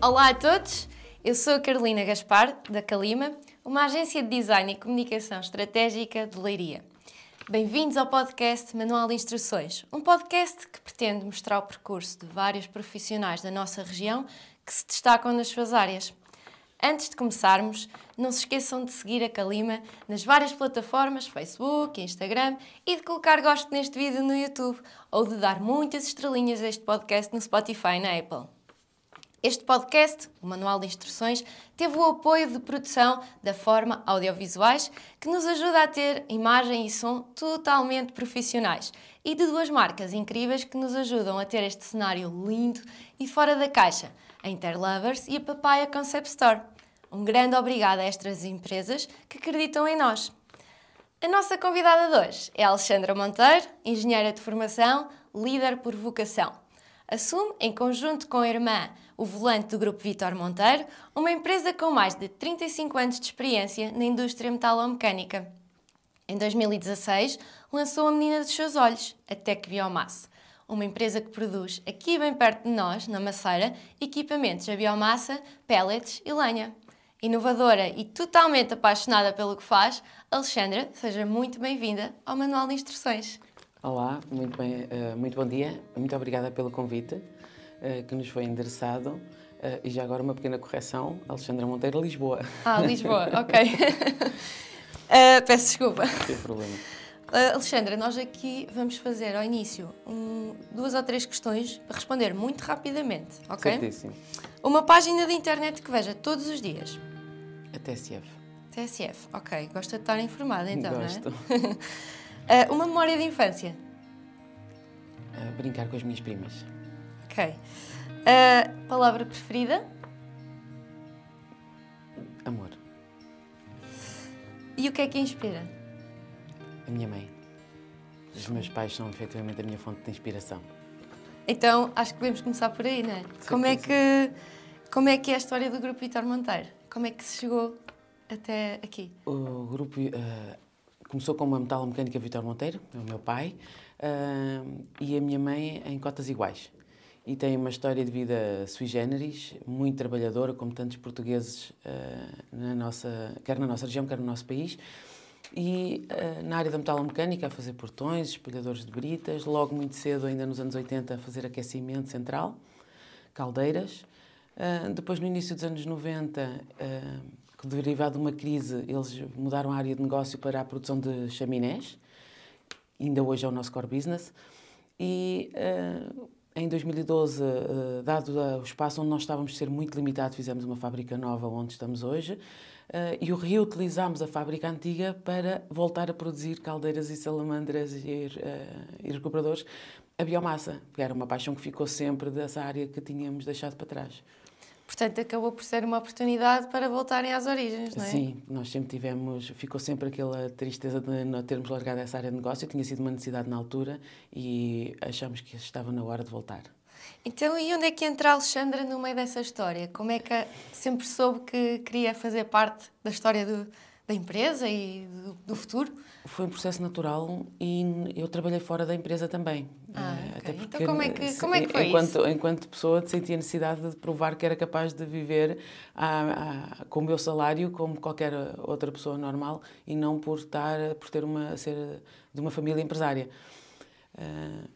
Olá a todos, eu sou a Carolina Gaspar, da Calima, uma agência de design e comunicação estratégica de Leiria. Bem-vindos ao podcast Manual de Instruções, um podcast que pretende mostrar o percurso de vários profissionais da nossa região que se destacam nas suas áreas. Antes de começarmos, não se esqueçam de seguir a Calima nas várias plataformas, Facebook, Instagram e de colocar gosto neste vídeo no YouTube ou de dar muitas estrelinhas a este podcast no Spotify e na Apple. Este podcast, o Manual de Instruções, teve o apoio de produção da Forma Audiovisuais, que nos ajuda a ter imagem e som totalmente profissionais, e de duas marcas incríveis que nos ajudam a ter este cenário lindo e fora da caixa – a Interlovers e a Papaya Concept Store. Um grande obrigado a estas empresas que acreditam em nós. A nossa convidada de hoje é Alexandra Monteiro, engenheira de formação, líder por vocação. Assume, em conjunto com a irmã, o volante do Grupo Vitor Monteiro, uma empresa com mais de 35 anos de experiência na indústria metalomecânica. Em 2016, lançou a menina dos seus olhos, a Tec Biomass, uma empresa que produz aqui bem perto de nós, na Maceira, equipamentos a biomassa, pellets e lenha. Inovadora e totalmente apaixonada pelo que faz, Alexandra, seja muito bem-vinda ao Manual de Instruções. Olá, muito, bem, uh, muito bom dia, muito obrigada pelo convite uh, que nos foi endereçado. Uh, e já agora uma pequena correção, Alexandra Monteiro, Lisboa. Ah, Lisboa, ok. peço desculpa. Não tem problema. Uh, Alexandra, nós aqui vamos fazer ao início um, duas ou três questões para responder muito rapidamente, ok? Certíssimo. Uma página de internet que veja todos os dias. A TSF. TSF, ok. Gosta de estar informada então, Gosto. não é? uh, uma memória de infância. Uh, brincar com as minhas primas. Ok. palavra preferida? Amor. E o que é que inspira? A minha mãe. Os meus pais são efetivamente a minha fonte de inspiração. Então, acho que devemos começar por aí, não é? Como é que como é que é a história do grupo Vitor Monteiro? Como é que se chegou até aqui? O grupo uh, começou com uma metalomecânica Vitor Monteiro, é o meu pai, uh, e a minha mãe em cotas iguais. E tem uma história de vida sui generis, muito trabalhadora, como tantos portugueses, uh, na nossa, quer na nossa região, quer no nosso país e uh, na área da metalomecânica a fazer portões, espelhadores de britas, logo muito cedo, ainda nos anos 80, a fazer aquecimento central, caldeiras. Uh, depois, no início dos anos 90, uh, derivado de uma crise, eles mudaram a área de negócio para a produção de chaminés, ainda hoje é o nosso core business. E uh, em 2012, dado o espaço onde nós estávamos a ser muito limitados, fizemos uma fábrica nova onde estamos hoje uh, e reutilizámos a fábrica antiga para voltar a produzir caldeiras e salamandras e, uh, e recuperadores a biomassa, que era uma paixão que ficou sempre dessa área que tínhamos deixado para trás. Portanto, acabou por ser uma oportunidade para voltarem às origens, não é? Sim, nós sempre tivemos, ficou sempre aquela tristeza de não termos largado essa área de negócio, tinha sido uma necessidade na altura e achamos que estava na hora de voltar. Então, e onde é que entra a Alexandra no meio dessa história? Como é que sempre soube que queria fazer parte da história do, da empresa e do, do, futuro? Foi um processo natural e eu trabalhei fora da empresa também. Ah, eh, okay. Até porque, então, como é que, como é que foi enquanto, isso? Enquanto pessoa, sentia a necessidade de provar que era capaz de viver a, a, com o meu salário como qualquer outra pessoa normal e não por, estar, por ter uma, ser de uma família empresária. Uh,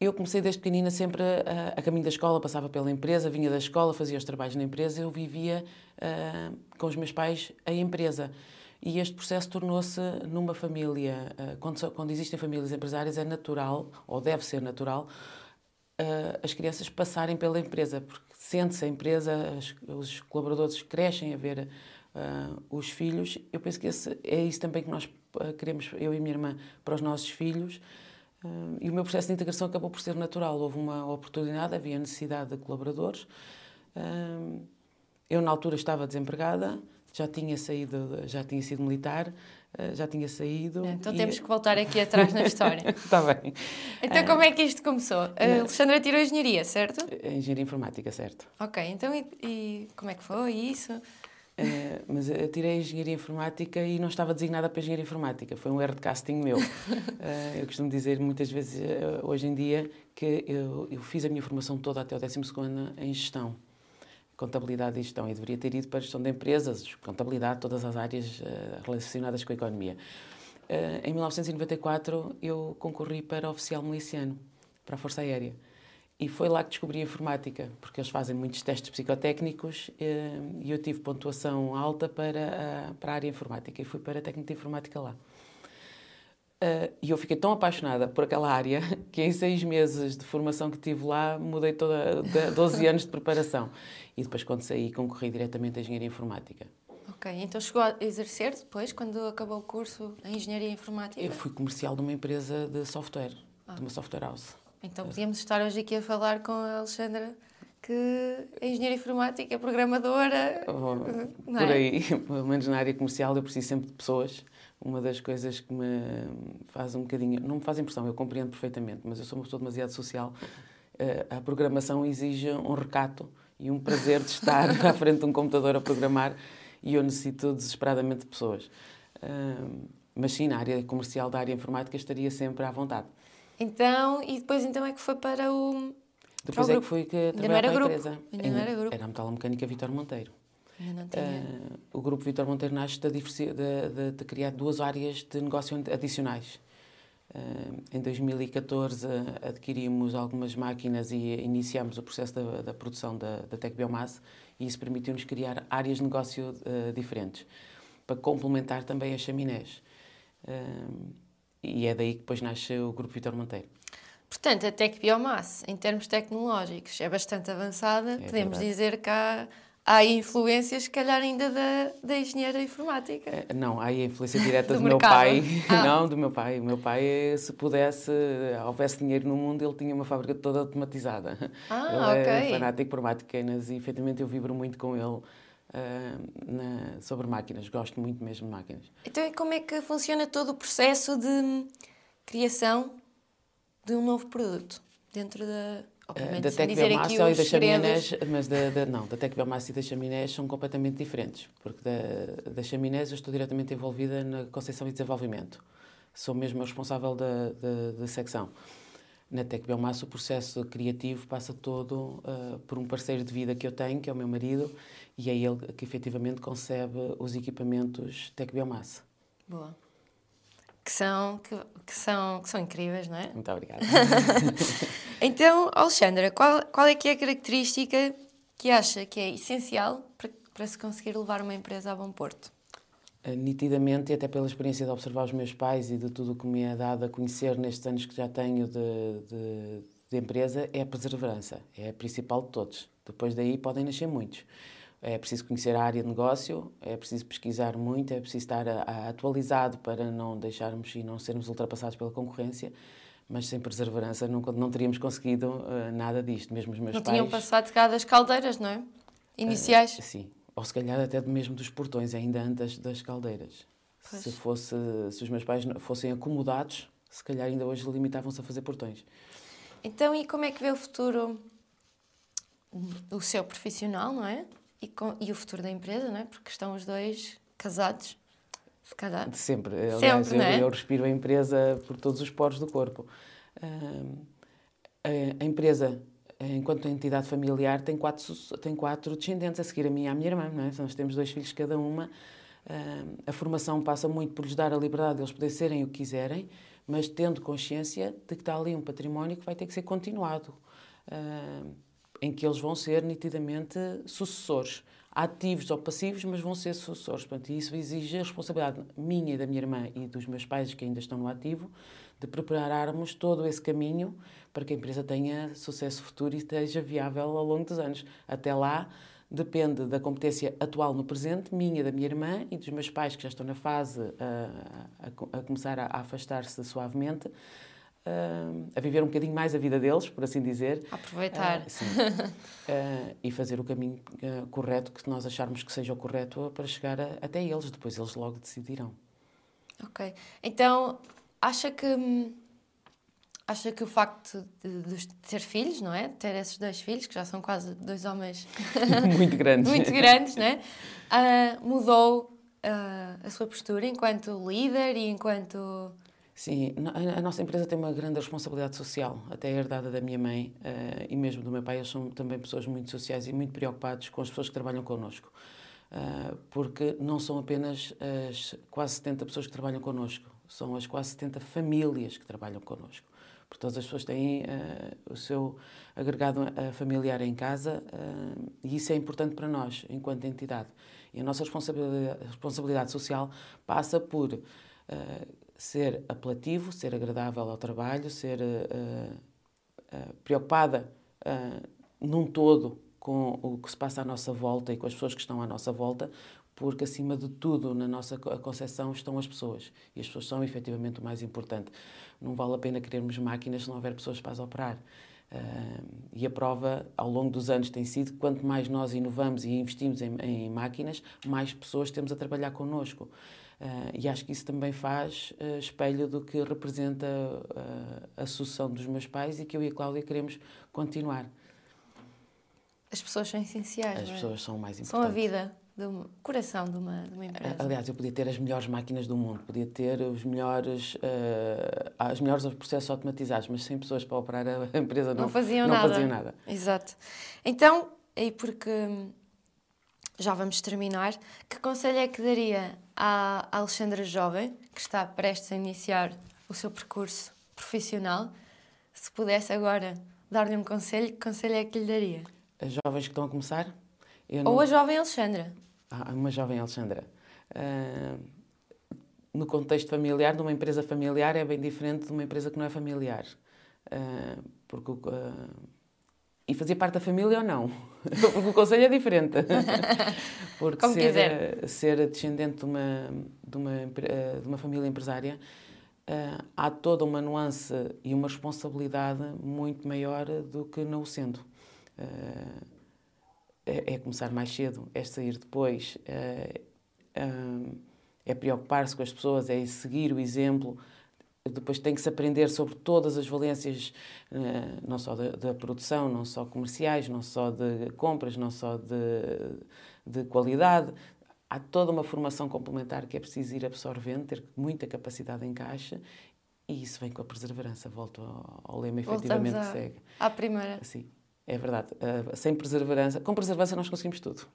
eu comecei desde pequenina sempre a, a, caminho da escola, passava pela empresa, vinha da escola, fazia os trabalhos na empresa, eu vivia uh, com os meus pais a empresa. E este processo tornou-se numa família, uh, quando, existem famílias empresárias, é natural, ou deve ser natural, uh, as crianças passarem pela empresa, porque sente-se a empresa, os colaboradores crescem a ver os filhos. Eu penso que esse, é isso também que nós queremos, eu e minha irmã, para os nossos filhos. E o meu processo de integração acabou por ser natural. Houve uma oportunidade, havia necessidade de colaboradores. Eu, na altura, estava desempregada, já tinha saído, já tinha sido militar, uh, já tinha saído. É, então e... temos que voltar aqui atrás na história. Está bem. Então, como é que isto começou? A Alexandra tirou engenharia, certo? Engenharia informática, certo. Ok, então e, e como é que foi isso? Uh, mas eu tirei engenharia informática e não estava designada para engenharia informática, foi um erro de casting meu. Uh, eu costumo dizer muitas vezes uh, hoje em dia que eu, eu, fiz a minha formação toda até o 12 em gestão, contabilidade e gestão e deveria ter ido para gestão de empresas, contabilidade, todas as áreas uh, relacionadas com a economia. Uh, em 1994 eu concorri para oficial miliciano, para a Força Aérea. E foi lá que descobri a informática, porque eles fazem muitos testes psicotécnicos uh, e eu tive pontuação alta para a, para a área informática e fui para a técnica de informática lá. Uh, e eu fiquei tão apaixonada por aquela área que em seis meses de formação que tive lá mudei toda 12 anos de preparação e depois quando saí concorri diretamente à engenharia informática. Ok, então chegou a exercer depois quando acabou o curso em engenharia informática? Eu fui comercial de uma empresa de software, ah. de uma software house. Então podíamos estar hoje aqui a falar com a Alexandra que a engenharia informática é programadora. Oh, por é? aí, pelo menos na área comercial eu preciso sempre de pessoas uma das coisas que me faz um bocadinho. Não me faz impressão, eu compreendo perfeitamente, mas eu sou uma pessoa demasiado social. Eh, a programação exige um recato e um prazer de estar à frente de um computador a programar e eu necessito desesperadamente de pessoas. Mas sim, na área comercial da área informática estaria sempre à vontade. Então, e depois então é que foi para o. Depois para o é que fui que trabalhar para a empresa. Ainda não era grupo. Era a metalomecânica Vitor Monteiro. Uh, o Grupo Vitor Monteiro nasce de, de, de, criar duas áreas de negócio adicionais. Uh, em 2014 adquirimos algumas máquinas e iniciamos o processo da, da produção da, da Tec Biomass e isso permitiu-nos criar áreas de negócio uh, diferentes para complementar também as chaminés. e é daí que depois nasce o Grupo Vitor Monteiro. Portanto, a Tec Biomass, em termos tecnológicos, é bastante avançada. É Podemos verdade. dizer que há há influências, se calhar, ainda da, da engenharia informática. Eh, não, há a influência direta do, do meu pai. Ah. Não, do meu pai. O meu pai, se pudesse, houvesse dinheiro no mundo, ele tinha uma fábrica toda automatizada. Ah, ele ok. é fanático por máquinas e, efetivamente, eu vibro muito com ele. Uh, na, sobre máquinas, gosto muito mesmo de máquinas. Então, como é que funciona todo o processo de criação de um novo produto dentro da, Obviamente, da Tec Biomassa e da chaminés, mas da, da, não, da Tec Biomassa e da chaminés são completamente diferentes, porque da, da chaminés eu estou diretamente envolvida na concepção e desenvolvimento. Sou mesmo responsável da, da, da secção. Na Tec Biomassa o processo criativo passa todo uh, por um parceiro de vida que eu tenho, que é o meu marido, e é ele que efetivamente concebe os equipamentos Tec Biomassa. Boa que são, que, que, são, que são incríveis, não é? Muito obrigada. então, Alexandra, qual, qual é que é a característica que acha que é essencial para, para se conseguir levar uma empresa a bom porto? Eh, nitidamente, e até pela experiência de observar os meus pais e de tudo o que me é dado a conhecer nestes anos que já tenho de, de, de empresa, é a perseverança. É a principal de todos. Depois daí podem nascer muitos. É preciso conhecer a área de negócio, é preciso pesquisar muito, é preciso estar a, a atualizado para não deixarmos e não sermos ultrapassados pela concorrência, mas sem perseverança não, não teríamos conseguido uh, nada disto, mesmo os meus não pais... Não tinham passado cá das caldeiras, não é? Iniciais? Uh, sim, ou se calhar até mesmo dos portões, ainda antes das caldeiras. Se, fosse, se os meus pais fossem acomodados, se calhar ainda hoje limitavam-se a fazer portões. Então, e como é que vê o futuro do seu profissional, não é? e, com, e o futuro da empresa, não é? Porque estão os dois casados, se calhar. De sempre. Aliás, sempre, eu, é? eu, respiro a empresa por todos os poros do corpo. Uh, a, a, empresa, enquanto entidade familiar, tem quatro, tem quatro descendentes a seguir a mim e à minha irmã, não é? Nós temos dois filhos cada uma. A formação passa muito por lhes dar a liberdade de eles poderem serem o que quiserem, mas tendo consciência de que está ali um património que vai ter que ser continuado. Em que eles vão ser nitidamente sucessores, ativos ou passivos, mas vão ser sucessores. Portanto, isso exige a responsabilidade minha e da minha irmã e dos meus pais que ainda estão no ativo de prepararmos todo esse caminho para que a empresa tenha sucesso futuro e esteja viável ao longo dos anos. Até lá, depende da competência atual no presente, minha, da minha irmã e dos meus pais que já estão na fase a, a, a começar a, a afastar-se suavemente, uh, a viver um bocadinho mais a vida deles, por assim dizer. Aproveitar. Uh, sim. uh, e fazer o caminho correto que nós acharmos que seja o correto para chegar a, até eles. Depois eles logo decidirão. Ok. Então, acha que. Acha que o facto de, de, ter filhos, não é? De ter esses dois filhos, que já são quase dois homens muito grandes, muito grandes, não é? mudou a sua postura enquanto líder e enquanto Sim, a nossa empresa tem uma grande responsabilidade social, até herdada da minha mãe uh, e mesmo do meu pai. Eles são também pessoas muito sociais e muito preocupados com as pessoas que trabalham connosco. Uh, porque não são apenas as quase 70 pessoas que trabalham connosco, são as quase 70 famílias que trabalham connosco. Porque todas as pessoas têm uh, o seu agregado familiar em casa e isso é importante para nós, enquanto entidade. E a nossa responsabilidade, responsabilidade social passa por ser apelativo, ser agradável ao trabalho, ser uh, uh, preocupada uh, num todo com o que se passa à nossa volta e com as pessoas que estão à nossa volta, porque acima de tudo na nossa concepção estão as pessoas e as pessoas são efetivamente o mais importante. Não vale a pena querermos máquinas se não houver pessoas para as operar. Uh, e a prova ao longo dos anos tem sido que quanto mais nós inovamos e investimos em, em máquinas, mais pessoas temos a trabalhar connosco. Uh, e acho que isso também faz uh, espelho do que representa uh, a sucessão dos meus pais e que eu e a Cláudia queremos continuar. As pessoas são essenciais. As é? pessoas são o mais importantes. São a vida, do coração de uma, de uma empresa. Aliás, eu podia ter as melhores máquinas do mundo, podia ter os melhores, as melhores processos automatizados, mas sem pessoas para operar a empresa não, não faziam não nada. Faziam nada. Exato. Então, e porque já vamos terminar, que conselho é que daria à Alexandra Jovem, que está prestes a iniciar o seu percurso profissional? Se pudesse agora dar-lhe um conselho, que conselho é que lhe daria? As jovens que estão a começar? Ou a jovem Alexandra? Ah, uma jovem Alexandra. Uh, no contexto familiar, numa empresa familiar, é bem diferente de uma empresa que não é familiar. Uh, porque uh, e fazer parte da família ou não. Porque o conselho é diferente. Porque Como ser, quiser. ser descendente de uma, de uma, de uma família empresária, uh, há toda uma nuance e uma responsabilidade muito maior do que não sendo. Uh, é, é, começar mais cedo, é sair depois, uh, é preocupar-se com as pessoas, é seguir o exemplo depois tem que se aprender sobre todas as valências, eh, não só da, da, produção, não só comerciais, não só de compras, não só de, de qualidade. Há toda uma formação complementar que é preciso ir absorvendo, ter muita capacidade em caixa e isso vem com a perseverança. Volto ao, ao lema efetivamente que segue. À primeira. Sim, é verdade. Uh, sem perseverança, com perseverança nós conseguimos tudo.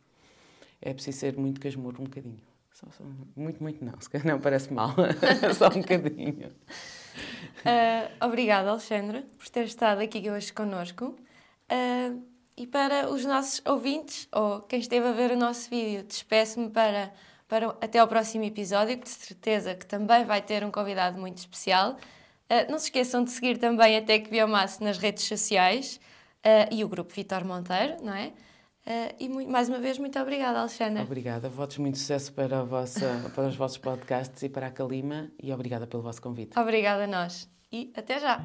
É preciso ser muito casmurro um bocadinho. Só, só, muito, muito não, se calhar não parece mal, só um bocadinho. Uh, obrigada, Alexandra, por ter estado aqui hoje connosco. Uh, e para os nossos ouvintes, ou quem esteve a ver o nosso vídeo, despeço-me para, para até ao próximo episódio, que de certeza que também vai ter um convidado muito especial. Uh, não se esqueçam de seguir também a Tec Biomasse nas redes sociais e o grupo Vitor Monteiro, não é? Uh, e muito, mais uma vez, muito obrigada, Alexandra. Obrigada. Votos muito sucesso para, a vossa, para os vossos podcasts e para a Calima e obrigada pelo vosso convite. Obrigada a nós e até já!